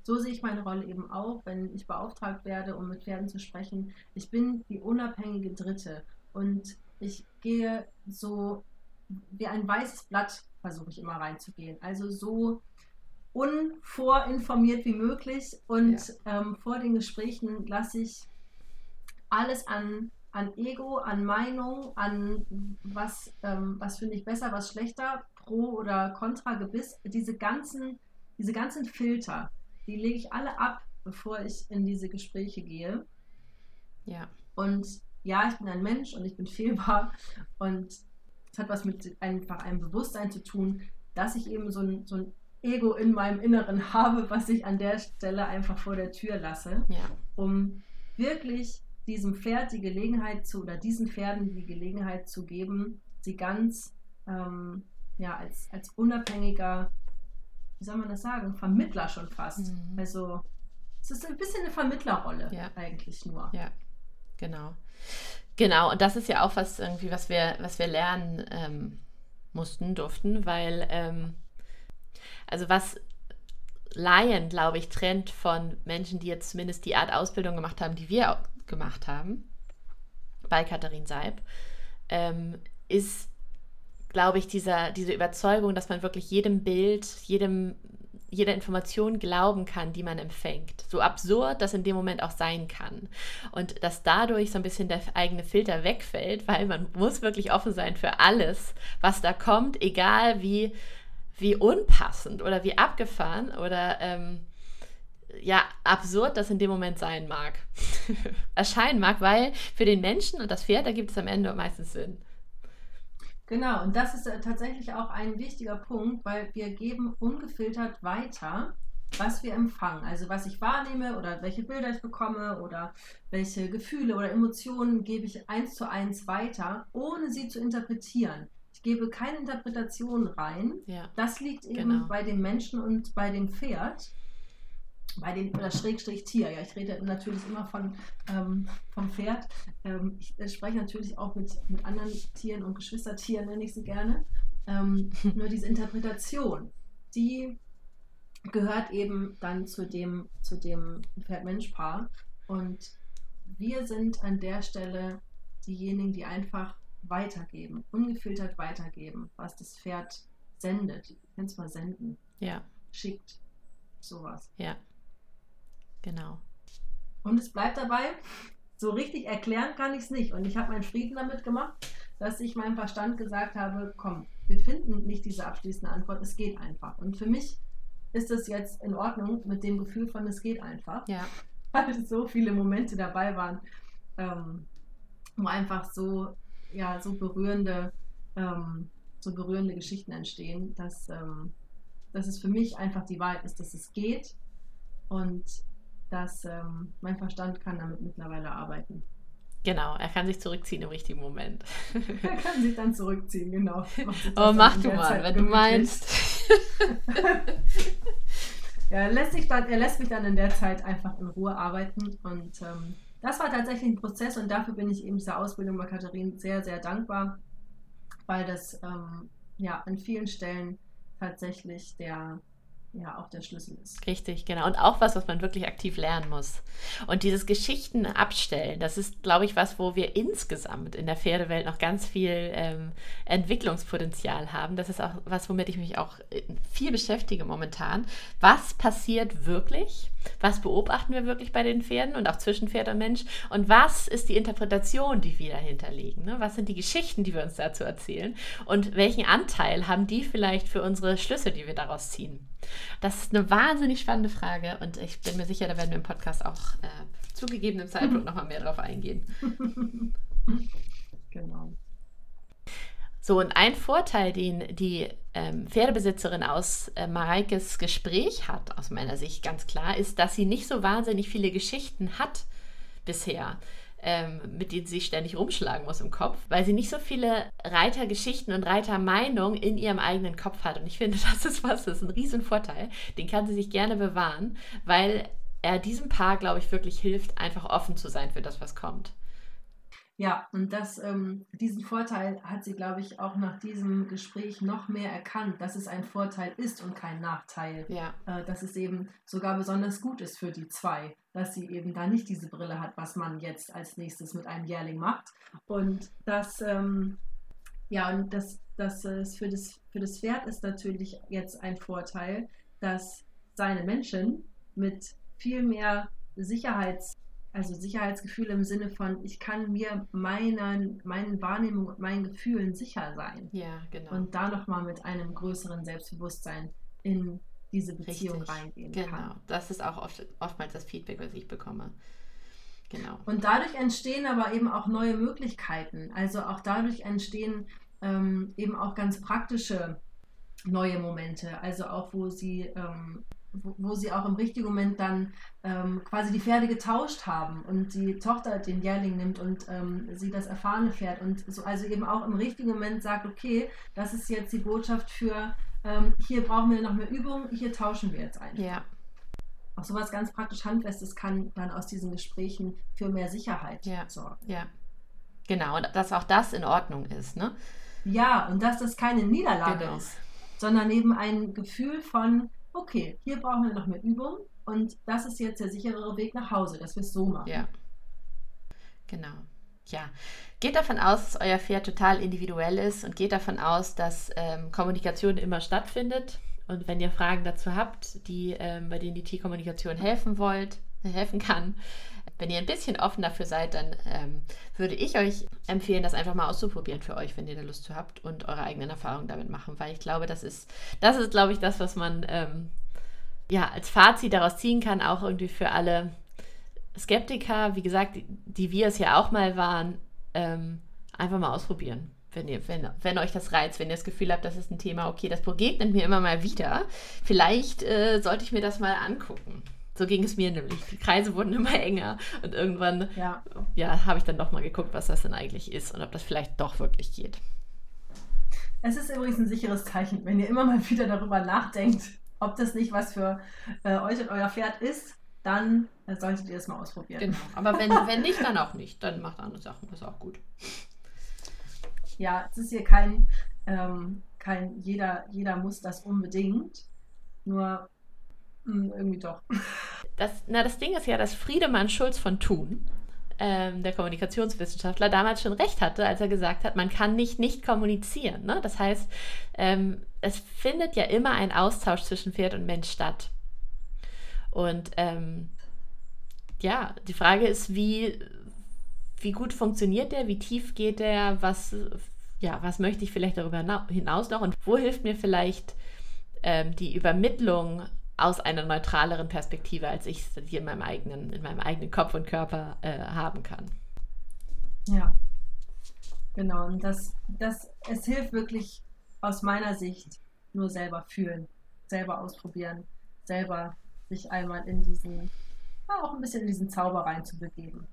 So sehe ich meine Rolle eben auch, wenn ich beauftragt werde, um mit Pferden zu sprechen. Ich bin die unabhängige Dritte und ich gehe so wie ein weißes Blatt versuche ich immer reinzugehen. Also so unvorinformiert wie möglich und ja. ähm, vor den Gesprächen lasse ich alles an, an Ego, an Meinung, an was, ähm, was finde ich besser, was schlechter, pro oder contra Gebiss, diese ganzen, diese ganzen Filter, die lege ich alle ab, bevor ich in diese Gespräche gehe. Ja. Und ja, ich bin ein Mensch und ich bin fehlbar und es hat was mit einfach einem Bewusstsein zu tun, dass ich eben so ein, so ein Ego in meinem Inneren habe, was ich an der Stelle einfach vor der Tür lasse, ja. um wirklich diesem Pferd die Gelegenheit zu, oder diesen Pferden die Gelegenheit zu geben, sie ganz ähm, ja, als, als unabhängiger, wie soll man das sagen, Vermittler schon fast. Mhm. Also es ist ein bisschen eine Vermittlerrolle ja. eigentlich nur. Ja, genau. Genau, und das ist ja auch was irgendwie, was wir, was wir lernen ähm, mussten, durften, weil ähm, also was Laien, glaube ich, trennt von Menschen, die jetzt zumindest die Art Ausbildung gemacht haben, die wir auch gemacht haben, bei Katharin Seib, ähm, ist, glaube ich, dieser, diese Überzeugung, dass man wirklich jedem Bild, jedem jeder Information glauben kann, die man empfängt. So absurd das in dem Moment auch sein kann. Und dass dadurch so ein bisschen der eigene Filter wegfällt, weil man muss wirklich offen sein für alles, was da kommt, egal wie, wie unpassend oder wie abgefahren oder ähm, ja, absurd das in dem Moment sein mag, erscheinen mag, weil für den Menschen und das Pferd, da gibt es am Ende meistens Sinn. Genau, und das ist äh, tatsächlich auch ein wichtiger Punkt, weil wir geben ungefiltert weiter, was wir empfangen. Also was ich wahrnehme oder welche Bilder ich bekomme oder welche Gefühle oder Emotionen gebe ich eins zu eins weiter, ohne sie zu interpretieren. Ich gebe keine Interpretation rein. Ja, das liegt eben genau. bei dem Menschen und bei dem Pferd bei den, oder Schrägstrich Tier, ja, ich rede natürlich immer von, ähm, vom Pferd. Ähm, ich äh, spreche natürlich auch mit, mit anderen Tieren und Geschwistertieren, nenne ich sie gerne. Ähm, nur diese Interpretation, die gehört eben dann zu dem, zu dem Pferd-Mensch-Paar. Und wir sind an der Stelle diejenigen, die einfach weitergeben, ungefiltert weitergeben, was das Pferd sendet. Ich nenne es mal senden. Ja. Schickt. Sowas. Ja. Genau. Und es bleibt dabei, so richtig erklären kann ich es nicht. Und ich habe meinen Frieden damit gemacht, dass ich meinem Verstand gesagt habe, komm, wir finden nicht diese abschließende Antwort, es geht einfach. Und für mich ist es jetzt in Ordnung mit dem Gefühl von, es geht einfach. Ja. Weil so viele Momente dabei waren, ähm, wo einfach so, ja, so berührende, ähm, so berührende Geschichten entstehen, dass, ähm, dass es für mich einfach die Wahrheit ist, dass es geht. Und dass ähm, mein Verstand kann damit mittlerweile arbeiten. Genau, er kann sich zurückziehen im richtigen Moment. er kann sich dann zurückziehen, genau. Aber mach du mal, Zeit wenn du meinst. ja, er lässt, sich dann, er lässt mich dann in der Zeit einfach in Ruhe arbeiten und ähm, das war tatsächlich ein Prozess und dafür bin ich eben dieser Ausbildung bei Katharin sehr, sehr dankbar, weil das ähm, ja an vielen Stellen tatsächlich der ja auch der Schlüssel ist. Richtig, genau. Und auch was, was man wirklich aktiv lernen muss. Und dieses Geschichten abstellen, das ist, glaube ich, was, wo wir insgesamt in der Pferdewelt noch ganz viel ähm, Entwicklungspotenzial haben. Das ist auch was, womit ich mich auch äh, viel beschäftige momentan. Was passiert wirklich? Was beobachten wir wirklich bei den Pferden und auch zwischen Pferd und Mensch? Und was ist die Interpretation, die wir dahinter legen? Ne? Was sind die Geschichten, die wir uns dazu erzählen? Und welchen Anteil haben die vielleicht für unsere Schlüsse, die wir daraus ziehen? Das ist eine wahnsinnig spannende Frage und ich bin mir sicher, da werden wir im Podcast auch äh, zu gegebenem Zeitpunkt nochmal mehr drauf eingehen. genau. So, und ein Vorteil, den die ähm, Pferdebesitzerin aus äh, Mareikes Gespräch hat, aus meiner Sicht ganz klar, ist, dass sie nicht so wahnsinnig viele Geschichten hat bisher ähm, mit denen sie ständig rumschlagen muss im Kopf, weil sie nicht so viele Reitergeschichten und Reitermeinungen in ihrem eigenen Kopf hat. Und ich finde, das ist was, das ist ein Riesenvorteil. Den kann sie sich gerne bewahren, weil er diesem Paar, glaube ich, wirklich hilft, einfach offen zu sein für das, was kommt. Ja, und das, ähm, diesen Vorteil hat sie, glaube ich, auch nach diesem Gespräch noch mehr erkannt, dass es ein Vorteil ist und kein Nachteil. Ja. Äh, dass es eben sogar besonders gut ist für die zwei, dass sie eben da nicht diese Brille hat, was man jetzt als nächstes mit einem Jährling macht. Und das, ähm, ja, und das, dass es für das, für das Pferd ist natürlich jetzt ein Vorteil, dass seine Menschen mit viel mehr Sicherheits, also Sicherheitsgefühl im Sinne von, ich kann mir meinen, meinen Wahrnehmungen und meinen Gefühlen sicher sein. Ja, genau. Und da nochmal mit einem größeren Selbstbewusstsein in diese Beziehung Richtig. reingehen Genau. kann. Das ist auch oft, oftmals das Feedback, was ich bekomme. Genau. Und dadurch entstehen aber eben auch neue Möglichkeiten. Also auch dadurch entstehen ähm, eben auch ganz praktische neue Momente. Also auch, wo sie, ähm, wo, wo sie auch im richtigen Moment dann ähm, quasi die Pferde getauscht haben und die Tochter den Jährling nimmt und ähm, sie das erfahrene Pferd und so, also eben auch im richtigen Moment sagt, okay, das ist jetzt die Botschaft für, ähm, hier brauchen wir noch mehr Übung, hier tauschen wir jetzt einfach. Ja, Auch sowas ganz praktisch Handfestes kann dann aus diesen Gesprächen für mehr Sicherheit Ja. sorgen. ja. Genau. Und dass auch das in Ordnung ist, ne? Ja, und dass das keine Niederlage Genau. ist, sondern eben ein Gefühl von, okay, hier brauchen wir noch mehr Übung und das ist jetzt der sicherere Weg nach Hause, dass wir es so machen. Ja. Genau. Ja. Geht davon aus, dass euer Pferd total individuell ist und geht davon aus, dass ähm, Kommunikation immer stattfindet. Und wenn ihr Fragen dazu habt, die, ähm, bei denen die Tierkommunikation helfen wollt, helfen kann, wenn ihr ein bisschen offen dafür seid, dann ähm, würde ich euch empfehlen, das einfach mal auszuprobieren für euch, wenn ihr da Lust zu habt und eure eigenen Erfahrungen damit machen, weil ich glaube, das ist, das ist, glaube ich, das, was man ähm, ja als Fazit daraus ziehen kann, auch irgendwie für alle Skeptiker, wie gesagt, die, die wir es ja auch mal waren, ähm, einfach mal ausprobieren. Wenn, ihr, wenn, wenn euch das reizt, wenn ihr das Gefühl habt, das ist ein Thema, okay, das begegnet mir immer mal wieder. Vielleicht äh, sollte ich mir das mal angucken. So ging es mir nämlich. Die Kreise wurden immer enger und irgendwann Ja. ja, habe ich dann doch mal geguckt, was das denn eigentlich ist und ob das vielleicht doch wirklich geht. Es ist übrigens ein sicheres Zeichen, wenn ihr immer mal wieder darüber nachdenkt, ob das nicht was für äh, euch und euer Pferd ist, dann äh, solltet ihr es mal ausprobieren. Genau. Aber wenn, wenn nicht, dann auch nicht. Dann macht andere Sachen. Das ist auch gut. Ja, es ist hier kein, ähm, kein jeder, jeder muss das unbedingt, nur mh, irgendwie doch. Das, na, das Ding ist ja, dass Friedemann Schulz von Thun, ähm, der Kommunikationswissenschaftler, damals schon recht hatte, als er gesagt hat, man kann nicht nicht kommunizieren. Ne? Das heißt, ähm, es findet ja immer ein Austausch zwischen Pferd und Mensch statt. Und ähm, ja, die Frage ist, wie, wie gut funktioniert der, wie tief geht der, was, ja, was möchte ich vielleicht darüber hina- hinaus noch und wo hilft mir vielleicht ähm, die Übermittlung aus einer neutraleren Perspektive, als ich es hier in meinem eigenen, in meinem eigenen Kopf und Körper äh, haben kann. Ja. Genau, und das, das, es hilft wirklich aus meiner Sicht nur selber fühlen, selber ausprobieren, selber sich einmal in diesen, ja, auch ein bisschen in diesen Zauber reinzubegeben.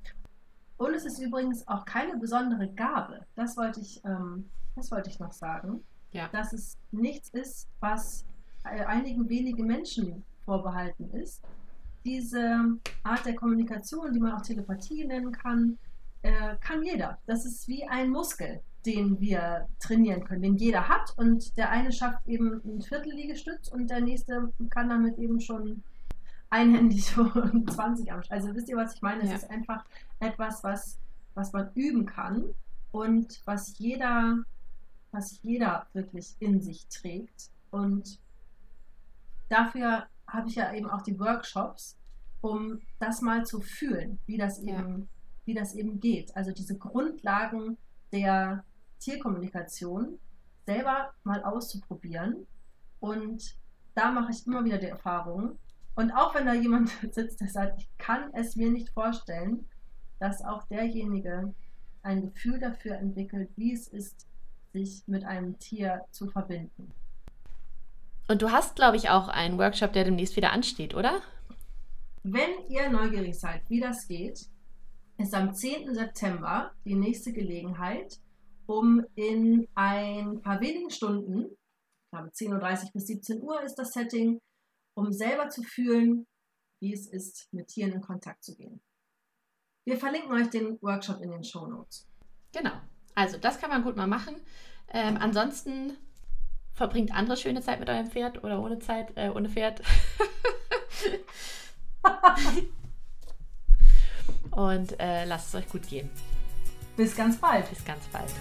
Und es ist übrigens auch keine besondere Gabe. Das wollte ich, ähm, das wollte ich noch sagen. Ja. Dass es nichts ist, was einigen wenigen Menschen vorbehalten ist. Diese Art der Kommunikation, die man auch Telepathie nennen kann, äh, kann jeder. Das ist wie ein Muskel, den wir trainieren können, den jeder hat. Und der eine schafft eben ein Viertel Liegestütz und der nächste kann damit eben schon einhändig und 20 am Also wisst ihr, was ich meine? Es Ja. ist einfach etwas, was, was man üben kann und was jeder, was jeder wirklich in sich trägt. Und dafür habe ich ja eben auch die Workshops, um das mal zu fühlen, wie das Ja. eben, wie das eben geht. Also diese Grundlagen der Tierkommunikation selber mal auszuprobieren. Und da mache ich immer wieder die Erfahrung. Und auch wenn da jemand sitzt, der sagt, ich kann es mir nicht vorstellen, dass auch derjenige ein Gefühl dafür entwickelt, wie es ist, sich mit einem Tier zu verbinden. Und du hast, glaube ich, auch einen Workshop, der demnächst wieder ansteht, oder? Wenn ihr neugierig seid, wie das geht, ist am 10. September die nächste Gelegenheit, um in ein paar wenigen Stunden, ich glaube 10.30 Uhr bis 17 Uhr ist das Setting, um selber zu fühlen, wie es ist, mit Tieren in Kontakt zu gehen. Wir verlinken euch den Workshop in den Show Notes. Genau. Also, das kann man gut mal machen. Ähm, ansonsten verbringt andere schöne Zeit mit eurem Pferd oder ohne Zeit, äh, ohne Pferd. Und äh, lasst es euch gut gehen. Bis ganz bald. Bis ganz bald.